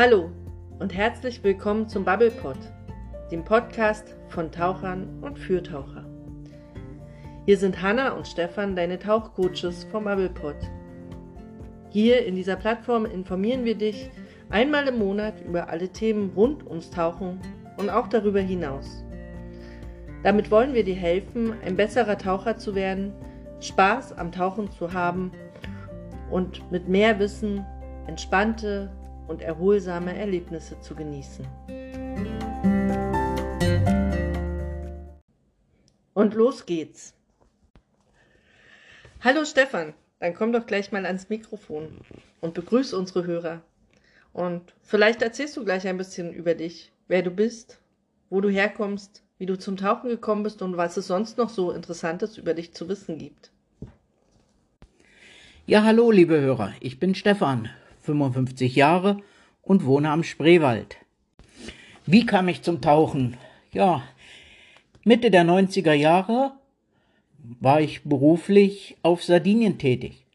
Hallo und herzlich willkommen zum Bubblepod, dem Podcast von Tauchern und für Taucher. Hier sind Hanna und Stefan, deine Tauchcoaches vom Bubblepod. Hier in dieser Plattform informieren wir dich einmal im Monat über alle Themen rund ums Tauchen und auch darüber hinaus. Damit wollen wir dir helfen, ein besserer Taucher zu werden, Spaß am Tauchen zu haben und mit mehr Wissen entspannte und erholsame Erlebnisse zu genießen. Und los geht's. Hallo Stefan, dann komm doch gleich mal ans Mikrofon und begrüße unsere Hörer. Und vielleicht erzählst du gleich ein bisschen über dich, wer du bist, wo du herkommst, wie du zum Tauchen gekommen bist und was es sonst noch so Interessantes über dich zu wissen gibt. Ja, hallo, liebe Hörer, ich bin Stefan, 55 Jahre und wohne am Spreewald. Wie kam ich zum Tauchen? Ja, Mitte der 90er Jahre war ich beruflich auf Sardinien tätig.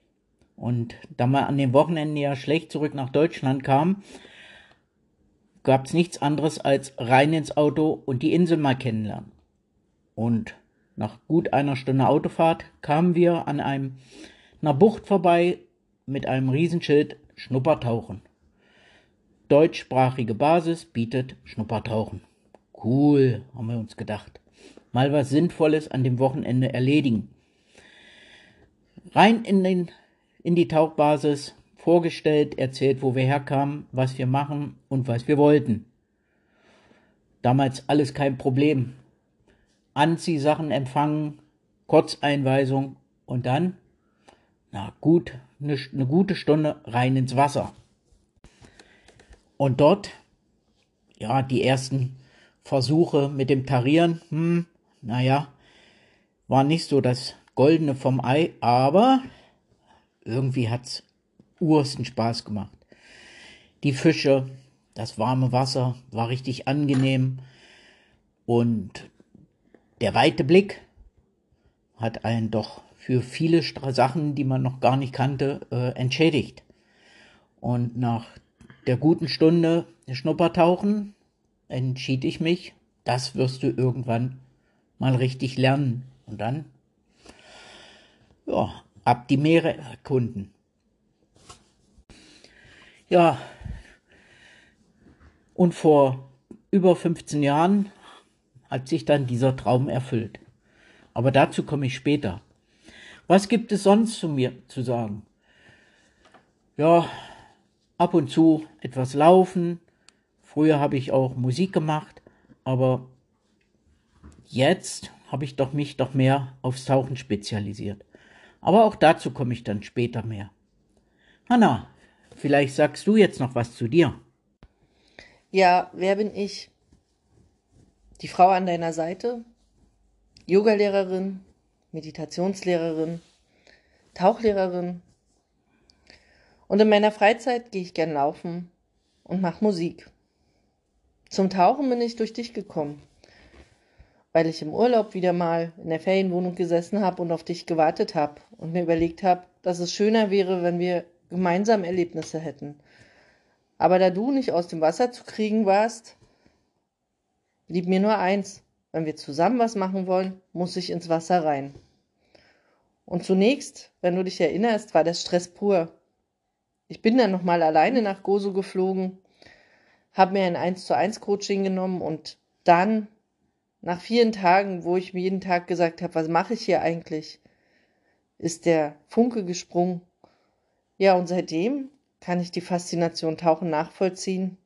Und da man an den Wochenenden ja schlecht zurück nach Deutschland kam, gab es nichts anderes als rein ins Auto und die Insel mal kennenlernen. Und nach gut einer Stunde Autofahrt kamen wir an einem, einer Bucht vorbei mit einem Riesenschild Schnuppertauchen. Deutschsprachige Basis bietet Schnuppertauchen. Cool, haben wir uns gedacht. Mal was Sinnvolles an dem Wochenende erledigen. Rein in, den, in die Tauchbasis, vorgestellt, erzählt, wo wir herkamen, was wir machen und was wir wollten. Damals alles kein Problem. Anziehsachen empfangen, Kurzeinweisung und dann, na gut, eine, eine gute Stunde rein ins Wasser. Und dort, ja, die ersten Versuche mit dem Tarieren, hm, naja, war nicht so das Goldene vom Ei, aber irgendwie hat's ursten Spaß gemacht. Die Fische, das warme Wasser war richtig angenehm und der weite Blick hat einen doch für viele Sachen, die man noch gar nicht kannte, äh, entschädigt. Und nach der guten Stunde Schnuppertauchen entschied ich mich, das wirst du irgendwann mal richtig lernen. Und dann, ja, ab die Meere erkunden. Ja, und vor über 15 Jahren hat sich dann dieser Traum erfüllt. Aber dazu komme ich später. Was gibt es sonst zu mir zu sagen? Ja, ab und zu etwas laufen. Früher habe ich auch Musik gemacht, aber jetzt habe ich doch mich doch mehr aufs Tauchen spezialisiert. Aber auch dazu komme ich dann später mehr. Hanna, Vielleicht sagst du jetzt noch was zu dir. Ja, wer bin ich? Die Frau an deiner Seite? Yogalehrerin, Meditationslehrerin, Tauchlehrerin. Und in meiner Freizeit gehe ich gern laufen und mache Musik. Zum Tauchen bin ich durch dich gekommen, weil ich im Urlaub wieder mal in der Ferienwohnung gesessen habe und auf dich gewartet habe und mir überlegt habe, dass es schöner wäre, wenn wir gemeinsam Erlebnisse hätten. Aber da du nicht aus dem Wasser zu kriegen warst, blieb mir nur eins. Wenn wir zusammen was machen wollen, muss ich ins Wasser rein. Und zunächst, wenn du dich erinnerst, war das Stress pur. Ich bin dann nochmal alleine nach Gozo geflogen, habe mir ein 1 zu 1 Coaching genommen und dann, nach vielen Tagen, wo ich mir jeden Tag gesagt habe, was mache ich hier eigentlich, ist der Funke gesprungen ja, und seitdem kann ich die Faszination Tauchen nachvollziehen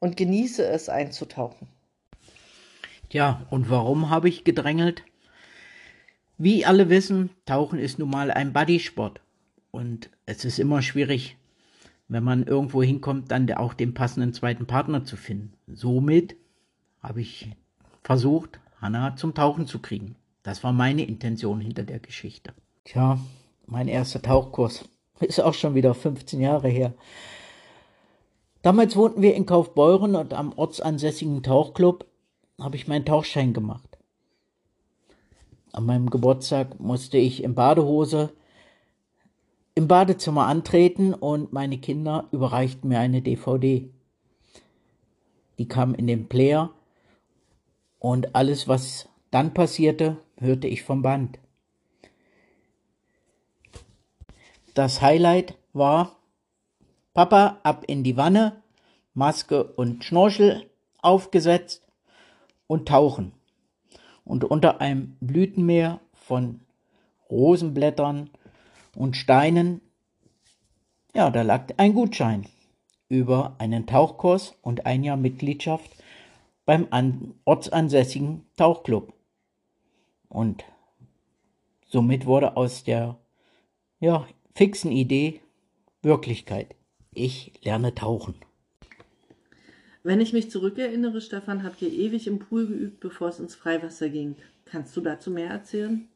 und genieße es einzutauchen. Ja, und warum habe ich gedrängelt? Wie alle wissen, Tauchen ist nun mal ein Bodysport. Und es ist immer schwierig, wenn man irgendwo hinkommt, dann auch den passenden zweiten Partner zu finden. Somit habe ich versucht, Hannah zum Tauchen zu kriegen. Das war meine Intention hinter der Geschichte. Tja, mein erster Tauchkurs. Ist auch schon wieder 15 Jahre her. Damals wohnten wir in Kaufbeuren und am ortsansässigen Tauchclub habe ich meinen Tauchschein gemacht. An meinem Geburtstag musste ich in Badehose im Badezimmer antreten und meine Kinder überreichten mir eine DVD. die kam in den Player und alles, was dann passierte, hörte ich vom Band. Das Highlight war Papa ab in die Wanne, Maske und Schnorchel aufgesetzt und tauchen. Und unter einem Blütenmeer von Rosenblättern und Steinen, ja, da lag ein Gutschein über einen Tauchkurs und ein Jahr Mitgliedschaft beim ortsansässigen Tauchclub. Und somit wurde aus der ja, fixen Idee Wirklichkeit. Ich lerne tauchen. Wenn ich mich zurückerinnere, Stefan, habt ihr ewig im Pool geübt, bevor es ins Freiwasser ging. Kannst du dazu mehr erzählen?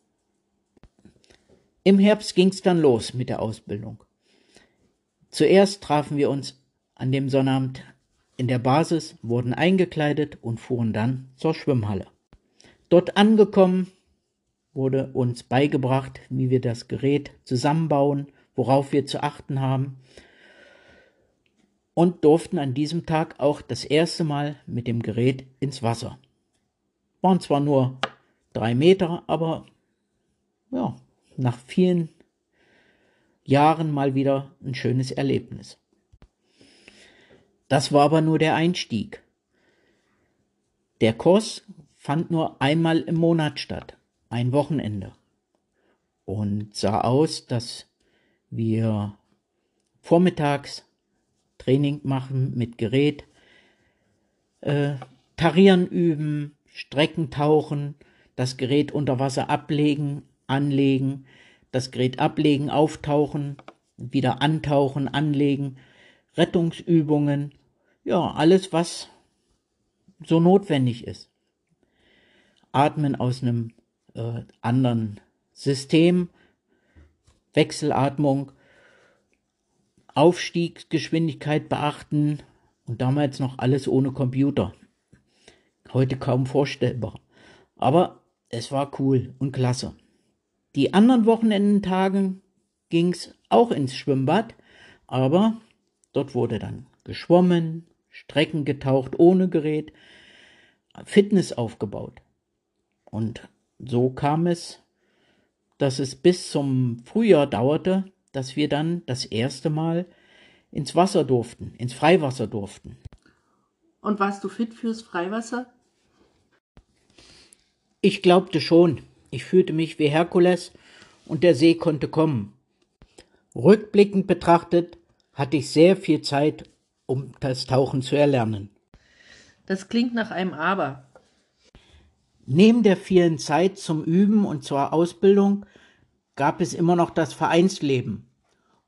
Im Herbst ging es dann los mit der Ausbildung. Zuerst trafen wir uns an dem Sonnabend in der Basis, wurden eingekleidet und fuhren dann zur Schwimmhalle. Dort angekommen wurde uns beigebracht, wie wir das Gerät zusammenbauen, worauf wir zu achten haben und durften an diesem Tag auch das erste Mal mit dem Gerät ins Wasser. Waren zwar nur drei Meter, aber ja, nach vielen Jahren mal wieder ein schönes Erlebnis. Das war aber nur der Einstieg. Der Kurs fand nur einmal im Monat statt, ein Wochenende, und sah aus, dass wir vormittags Training machen mit Gerät, äh, Tarieren üben, Strecken tauchen, das Gerät unter Wasser ablegen, anlegen, das Gerät ablegen, auftauchen, wieder antauchen, anlegen, Rettungsübungen, ja, alles, was so notwendig ist. Atmen aus einem äh, anderen System, Wechselatmung, Aufstiegsgeschwindigkeit beachten und damals noch alles ohne Computer. Heute kaum vorstellbar. Aber es war cool und klasse. Die anderen Wochenendentagen ging's auch ins Schwimmbad, aber dort wurde dann geschwommen, Strecken getaucht ohne Gerät, Fitness aufgebaut. Und so kam es, dass es bis zum Frühjahr dauerte, dass wir dann das erste Mal ins Wasser durften, ins Freiwasser durften. Und warst du fit fürs Freiwasser? Ich glaubte schon. Ich fühlte mich wie Herkules und der See konnte kommen. Rückblickend betrachtet hatte ich sehr viel Zeit, um das Tauchen zu erlernen. Das klingt nach einem Aber. Neben der vielen Zeit zum Üben und zur Ausbildung gab es immer noch das Vereinsleben.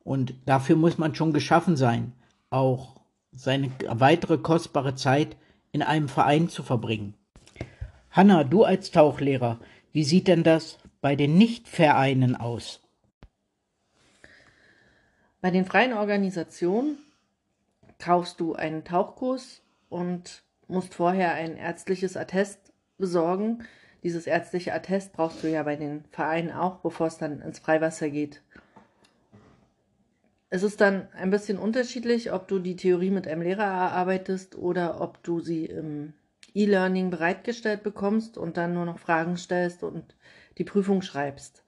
Und dafür muss man schon geschaffen sein, auch seine weitere kostbare Zeit in einem Verein zu verbringen. Hanna, du als Tauchlehrer, wie sieht denn das bei den Nichtvereinen aus? Bei den freien Organisationen kaufst du einen Tauchkurs und musst vorher ein ärztliches Attest besorgen. Dieses ärztliche Attest brauchst du ja bei den Vereinen auch, bevor es dann ins Freiwasser geht. Es ist dann ein bisschen unterschiedlich, ob du die Theorie mit einem Lehrer erarbeitest oder ob du sie im E-Learning bereitgestellt bekommst und dann nur noch Fragen stellst und die Prüfung schreibst.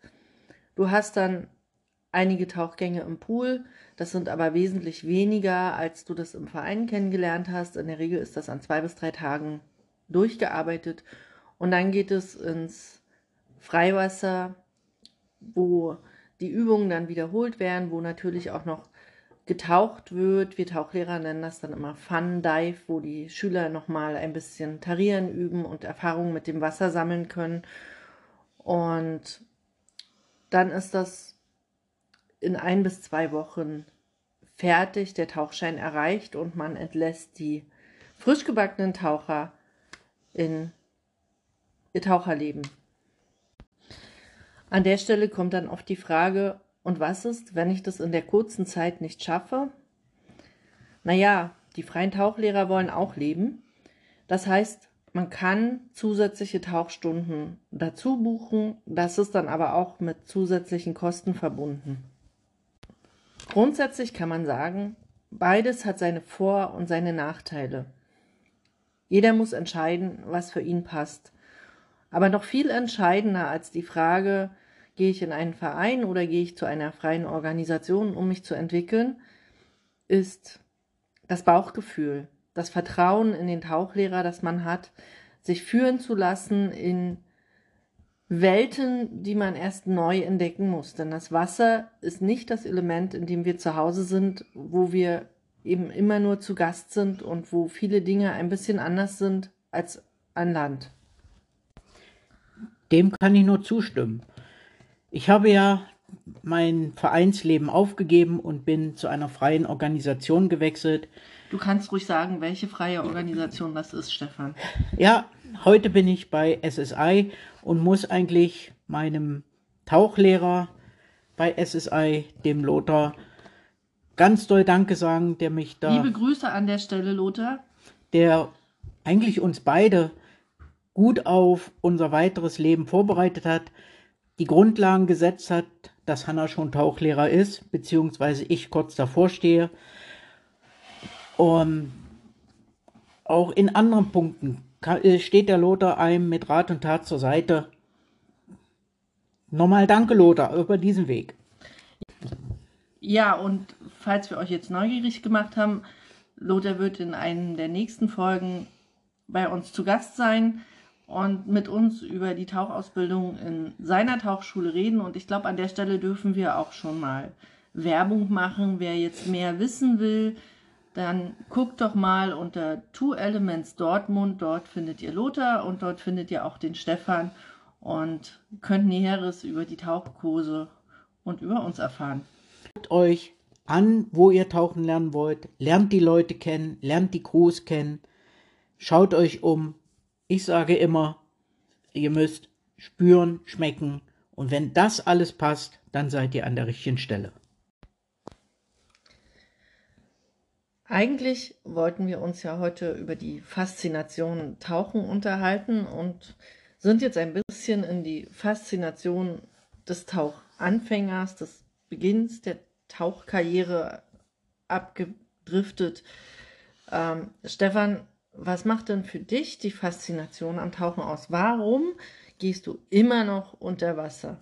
Du hast dann einige Tauchgänge im Pool, das sind aber wesentlich weniger, als du das im Verein kennengelernt hast. In der Regel ist das an zwei bis drei Tagen durchgearbeitet und dann geht es ins Freiwasser, wo die Übungen dann wiederholt werden, wo natürlich auch noch getaucht wird. Wir Tauchlehrer nennen das dann immer Fun Dive, wo die Schüler nochmal ein bisschen tarieren üben und Erfahrungen mit dem Wasser sammeln können. Und dann ist das in ein bis zwei Wochen fertig, der Tauchschein erreicht und man entlässt die frisch gebackenen Taucher in ihr Taucherleben. An der Stelle kommt dann oft die Frage, und was ist, wenn ich das in der kurzen Zeit nicht schaffe? Naja, die freien Tauchlehrer wollen auch leben. Das heißt, man kann zusätzliche Tauchstunden dazu buchen. Das ist dann aber auch mit zusätzlichen Kosten verbunden. Grundsätzlich kann man sagen, beides hat seine Vor- und seine Nachteile. Jeder muss entscheiden, was für ihn passt. Aber noch viel entscheidender als die Frage, gehe ich in einen Verein oder gehe ich zu einer freien Organisation, um mich zu entwickeln, ist das Bauchgefühl, das Vertrauen in den Tauchlehrer, das man hat, sich führen zu lassen in Welten, die man erst neu entdecken muss. Denn das Wasser ist nicht das Element, in dem wir zu Hause sind, wo wir eben immer nur zu Gast sind und wo viele Dinge ein bisschen anders sind als an Land. Dem kann ich nur zustimmen. Ich habe ja mein Vereinsleben aufgegeben und bin zu einer freien Organisation gewechselt. Du kannst ruhig sagen, welche freie Organisation das ist, Stefan. Ja, heute bin ich bei SSI und muss eigentlich meinem Tauchlehrer bei SSI, dem Lothar, ganz doll Danke sagen, der mich da. Liebe Grüße an der Stelle, Lothar. Der eigentlich uns beide gut auf unser weiteres Leben vorbereitet hat, die Grundlagen gesetzt hat, dass Hanna schon Tauchlehrer ist, beziehungsweise ich kurz davor stehe. Um, auch in anderen Punkten äh, steht der Lothar einem mit Rat und Tat zur Seite. Nochmal danke, Lothar, über diesen Weg. Ja, und falls wir euch jetzt neugierig gemacht haben, Lothar wird in einem der nächsten Folgen bei uns zu Gast sein und mit uns über die Tauchausbildung in seiner Tauchschule reden. Und ich glaube, an der Stelle dürfen wir auch schon mal Werbung machen. Wer jetzt mehr wissen will, dann guckt doch mal unter Two Elements Dortmund. Dort findet ihr Lothar und dort findet ihr auch den Stefan und könnt Näheres über die Tauchkurse und über uns erfahren. Guckt euch an, wo ihr tauchen lernen wollt. Lernt die Leute kennen, lernt die Crews kennen. Schaut euch um. Ich sage immer, ihr müsst spüren, schmecken. Und wenn das alles passt, dann seid ihr an der richtigen Stelle. Eigentlich wollten wir uns ja heute über die Faszination Tauchen unterhalten und sind jetzt ein bisschen in die Faszination des Tauchanfängers, des Beginns der Tauchkarriere abgedriftet. Ähm, Stefan, was macht denn für dich die Faszination am Tauchen aus? Warum gehst du immer noch unter Wasser?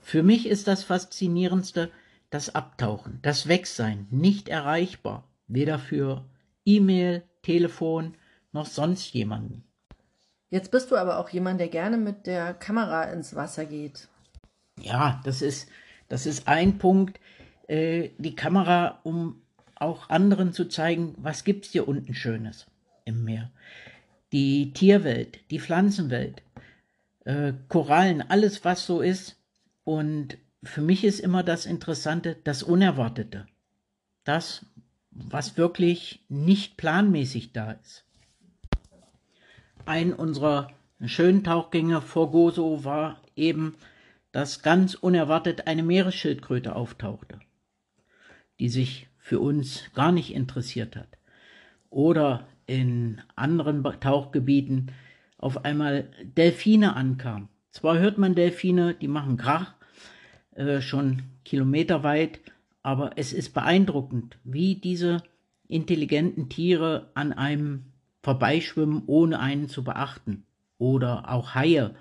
Für mich ist das Faszinierendste das Abtauchen, das Wegsein, nicht erreichbar weder für E-Mail, Telefon noch sonst jemanden. Jetzt bist du aber auch jemand, der gerne mit der Kamera ins Wasser geht. Ja, das ist, das ist ein Punkt. Äh, die Kamera, um auch anderen zu zeigen, was gibt es hier unten Schönes im Meer. Die Tierwelt, die Pflanzenwelt, äh, Korallen, alles was so ist. Und für mich ist immer das Interessante, das Unerwartete. Das, was wirklich nicht planmäßig da ist. Ein unserer schönen Tauchgänge vor Gozo war eben, dass ganz unerwartet eine Meeresschildkröte auftauchte, die sich für uns gar nicht interessiert hat. Oder in anderen Tauchgebieten auf einmal Delfine ankamen. Zwar hört man Delfine, die machen Krach, äh, schon kilometerweit, aber es ist beeindruckend, wie diese intelligenten Tiere an einem vorbeischwimmen, ohne einen zu beachten. Oder auch Haie,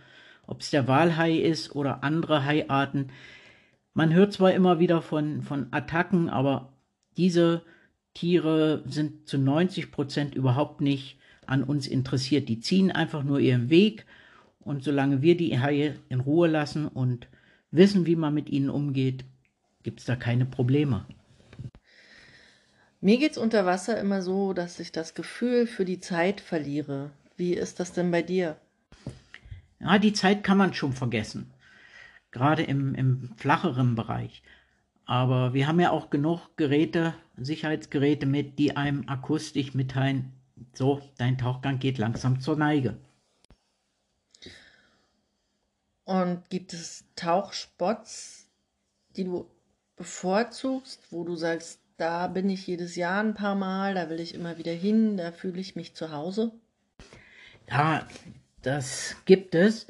ob es der Walhai ist oder andere Haiarten. Man hört zwar immer wieder von, von Attacken, aber diese Tiere sind zu 90 Prozent überhaupt nicht an uns interessiert. Die ziehen einfach nur ihren Weg und solange wir die Haie in Ruhe lassen und wissen, wie man mit ihnen umgeht, gibt es da keine Probleme. Mir geht es unter Wasser immer so, dass ich das Gefühl für die Zeit verliere. Wie ist das denn bei dir? Ja, die Zeit kann man schon vergessen. Gerade im, im flacheren Bereich. Aber wir haben ja auch genug Geräte, Sicherheitsgeräte mit, die einem akustisch mitteilen, so, dein Tauchgang geht langsam zur Neige. Und gibt es Tauchspots, die du bevorzugst, wo du sagst, da bin ich jedes Jahr ein paar Mal, da will ich immer wieder hin, da fühle ich mich zu Hause? Ja, das gibt es.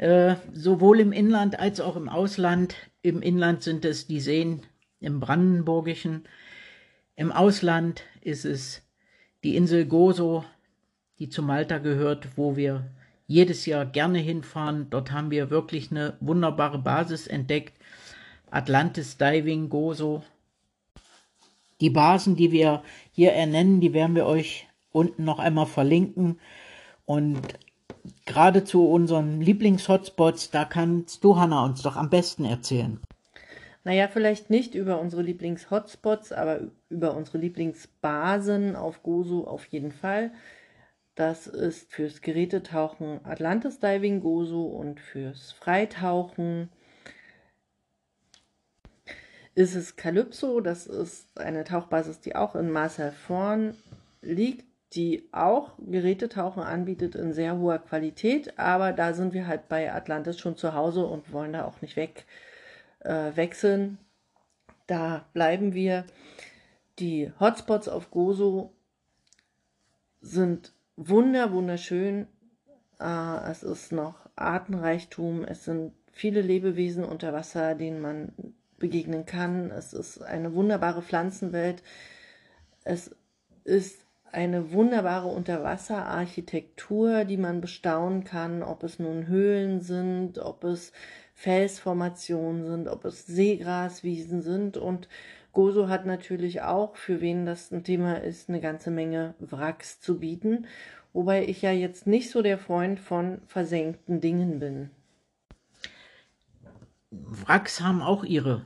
Äh, sowohl im Inland als auch im Ausland. Im Inland sind es die Seen im Brandenburgischen. Im Ausland ist es die Insel Gozo, die zu Malta gehört, wo wir jedes Jahr gerne hinfahren. Dort haben wir wirklich eine wunderbare Basis entdeckt. Atlantis Diving, Gozo. Die Basen, die wir hier ernennen, die werden wir euch unten noch einmal verlinken. Und gerade zu unseren Lieblings-Hotspots, da kannst du, Hanna, uns doch am besten erzählen. Naja, vielleicht nicht über unsere Lieblings-Hotspots, aber über unsere Lieblingsbasen auf Gozo auf jeden Fall. Das ist fürs Gerätetauchen Atlantis Diving Gozo und fürs Freitauchen ist es Calypso. Das ist eine Tauchbasis, die auch in Marcel Vorn liegt, die auch Gerätetauchen anbietet in sehr hoher Qualität. Aber da sind wir halt bei Atlantis schon zu Hause und wollen da auch nicht weg äh, wechseln. Da bleiben wir. Die Hotspots auf Gozo sind wunder, wunderschön. Äh, es ist noch Artenreichtum. Es sind viele Lebewesen unter Wasser, denen man begegnen kann. Es ist eine wunderbare Pflanzenwelt. Es ist eine wunderbare Unterwasserarchitektur, die man bestaunen kann, ob es nun Höhlen sind, ob es Felsformationen sind, ob es Seegraswiesen sind. Und Gozo hat natürlich auch, für wen das ein Thema ist, eine ganze Menge Wracks zu bieten. Wobei ich ja jetzt nicht so der Freund von versenkten Dingen bin. Wracks haben auch ihre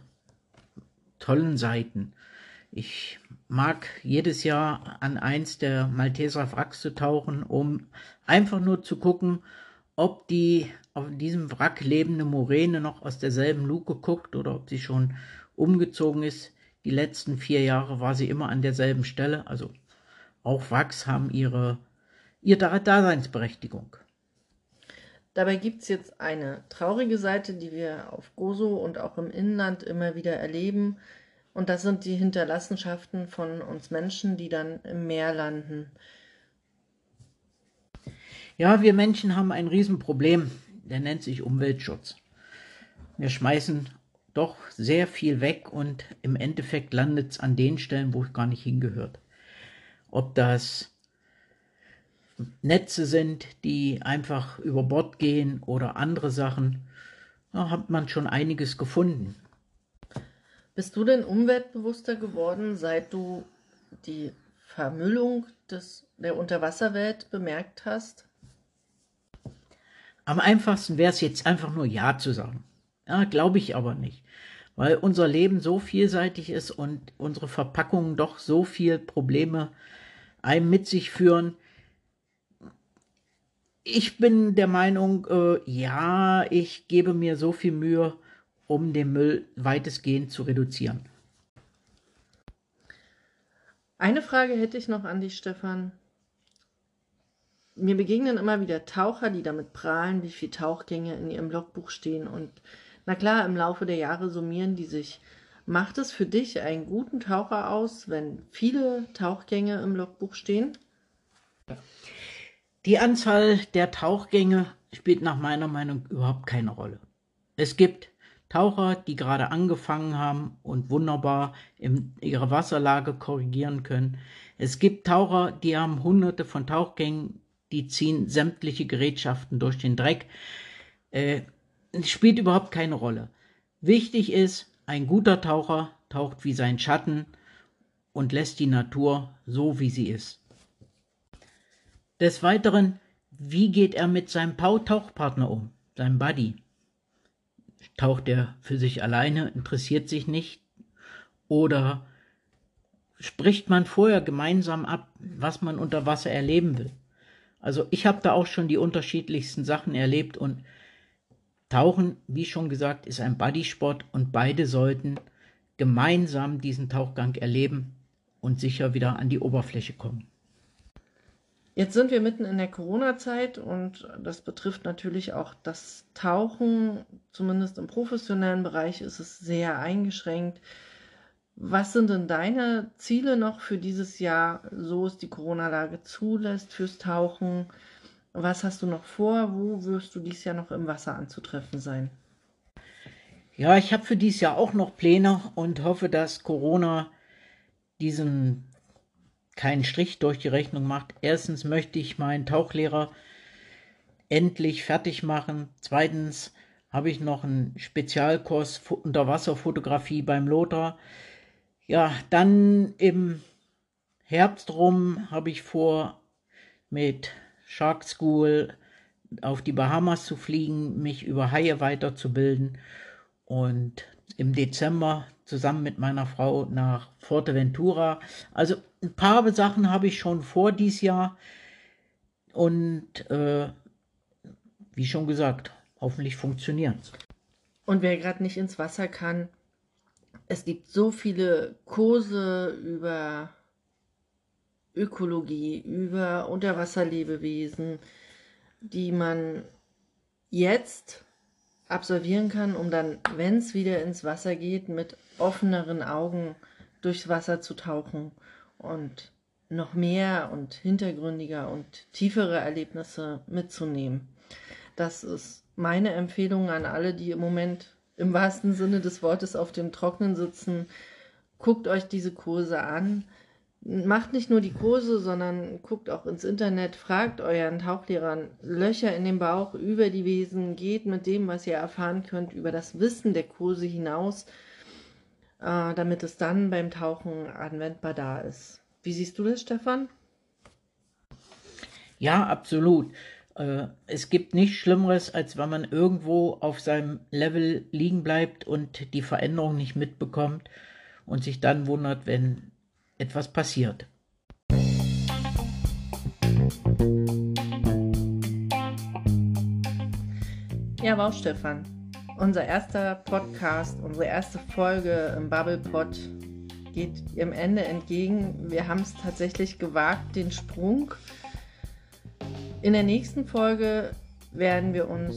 tollen Seiten. Ich mag jedes Jahr an eins der Malteser Wracks zu tauchen, um einfach nur zu gucken, ob die auf diesem Wrack lebende Moräne noch aus derselben Luke guckt oder ob sie schon umgezogen ist. Die letzten vier Jahre war sie immer an derselben Stelle. Also auch Wracks haben ihre, ihre Daseinsberechtigung. Dabei gibt es jetzt eine traurige Seite, die wir auf Gozo und auch im Inland immer wieder erleben. Und das sind die Hinterlassenschaften von uns Menschen, die dann im Meer landen. Ja, wir Menschen haben ein Riesenproblem der nennt sich Umweltschutz. Wir schmeißen doch sehr viel weg und im Endeffekt landet es an den Stellen, wo es gar nicht hingehört. Ob das Netze sind, die einfach über Bord gehen oder andere Sachen, da hat man schon einiges gefunden. Bist du denn umweltbewusster geworden, seit du die Vermüllung des, der Unterwasserwelt bemerkt hast? Am einfachsten wäre es jetzt einfach nur Ja zu sagen. Ja, glaube ich aber nicht. Weil unser Leben so vielseitig ist und unsere Verpackungen doch so viel Probleme einem mit sich führen. Ich bin der Meinung, äh, ja, ich gebe mir so viel Mühe, um den Müll weitestgehend zu reduzieren. Eine Frage hätte ich noch an dich, Stefan mir begegnen immer wieder Taucher, die damit prahlen, wie viele Tauchgänge in ihrem Logbuch stehen. Und na klar, im Laufe der Jahre summieren die sich. Macht es für dich einen guten Taucher aus, wenn viele Tauchgänge im Logbuch stehen? Die Anzahl der Tauchgänge spielt nach meiner Meinung überhaupt keine Rolle. Es gibt Taucher, die gerade angefangen haben und wunderbar in ihrer Wasserlage korrigieren können. Es gibt Taucher, die haben hunderte von Tauchgängen die ziehen sämtliche Gerätschaften durch den Dreck. Äh, spielt überhaupt keine Rolle. Wichtig ist, ein guter Taucher taucht wie sein Schatten und lässt die Natur so, wie sie ist. Des Weiteren, wie geht er mit seinem Tauchpartner um, seinem Buddy? Taucht er für sich alleine, interessiert sich nicht? Oder spricht man vorher gemeinsam ab, was man unter Wasser erleben will? Also ich habe da auch schon die unterschiedlichsten Sachen erlebt und Tauchen, wie schon gesagt, ist ein Bodysport und beide sollten gemeinsam diesen Tauchgang erleben und sicher wieder an die Oberfläche kommen. Jetzt sind wir mitten in der Corona-Zeit und das betrifft natürlich auch das Tauchen. Zumindest im professionellen Bereich ist es sehr eingeschränkt. Was sind denn deine Ziele noch für dieses Jahr, so es die Corona-Lage zulässt, fürs Tauchen? Was hast du noch vor? Wo wirst du dieses Jahr noch im Wasser anzutreffen sein? Ja, ich habe für dieses Jahr auch noch Pläne und hoffe, dass Corona diesen keinen Strich durch die Rechnung macht. Erstens möchte ich meinen Tauchlehrer endlich fertig machen. Zweitens habe ich noch einen Spezialkurs Unterwasserfotografie beim Lothar. Ja, dann im Herbst rum habe ich vor, mit Shark School auf die Bahamas zu fliegen, mich über Haie weiterzubilden und im Dezember zusammen mit meiner Frau nach Forteventura. Also ein paar Sachen habe ich schon vor dieses Jahr und äh, wie schon gesagt, hoffentlich funktionieren Und wer gerade nicht ins Wasser kann, es gibt so viele Kurse über Ökologie, über Unterwasserlebewesen, die man jetzt absolvieren kann, um dann, wenn es wieder ins Wasser geht, mit offeneren Augen durchs Wasser zu tauchen und noch mehr und hintergründiger und tiefere Erlebnisse mitzunehmen. Das ist meine Empfehlung an alle, die im Moment im wahrsten Sinne des Wortes auf dem Trocknen sitzen. Guckt euch diese Kurse an macht nicht nur die Kurse, sondern guckt auch ins Internet, fragt euren Tauchlehrern Löcher in den Bauch über die Wesen, geht mit dem, was ihr erfahren könnt, über das Wissen der Kurse hinaus, äh, damit es dann beim Tauchen anwendbar da ist. Wie siehst du das, Stefan? Ja, absolut. Äh, es gibt nichts Schlimmeres, als wenn man irgendwo auf seinem Level liegen bleibt und die Veränderung nicht mitbekommt und sich dann wundert, wenn etwas passiert. Ja, wow, Stefan. Unser erster Podcast, unsere erste Folge im Bubblepod geht ihrem Ende entgegen. Wir haben es tatsächlich gewagt, den Sprung. In der nächsten Folge werden wir uns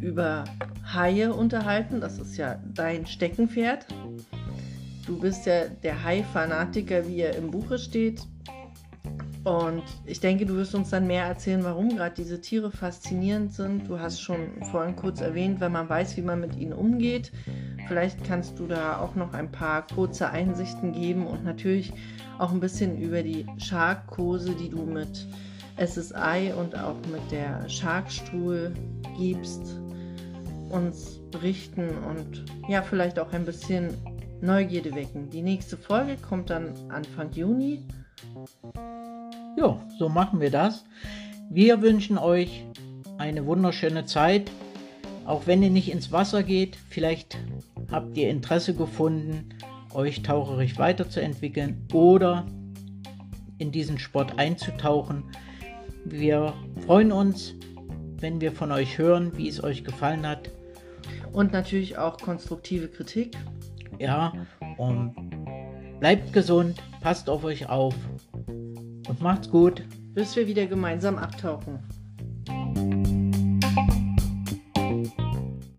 über Haie unterhalten. Das ist ja dein Steckenpferd. Du bist ja der Hai-Fanatiker, wie er im Buche steht. Und ich denke, du wirst uns dann mehr erzählen, warum gerade diese Tiere faszinierend sind. Du hast schon vorhin kurz erwähnt, wenn man weiß, wie man mit ihnen umgeht. Vielleicht kannst du da auch noch ein paar kurze Einsichten geben und natürlich auch ein bisschen über die Shark-Kurse, die du mit SSI und auch mit der Sharkstuhl gibst, uns berichten und ja, vielleicht auch ein bisschen Neugierde wecken. Die nächste Folge kommt dann Anfang Juni. Ja, so machen wir das. Wir wünschen euch eine wunderschöne Zeit. Auch wenn ihr nicht ins Wasser geht, vielleicht habt ihr Interesse gefunden, euch taucherisch weiterzuentwickeln oder in diesen Sport einzutauchen. Wir freuen uns, wenn wir von euch hören, wie es euch gefallen hat. Und natürlich auch konstruktive Kritik. Ja, und bleibt gesund, passt auf euch auf und macht's gut. Bis wir wieder gemeinsam abtauchen.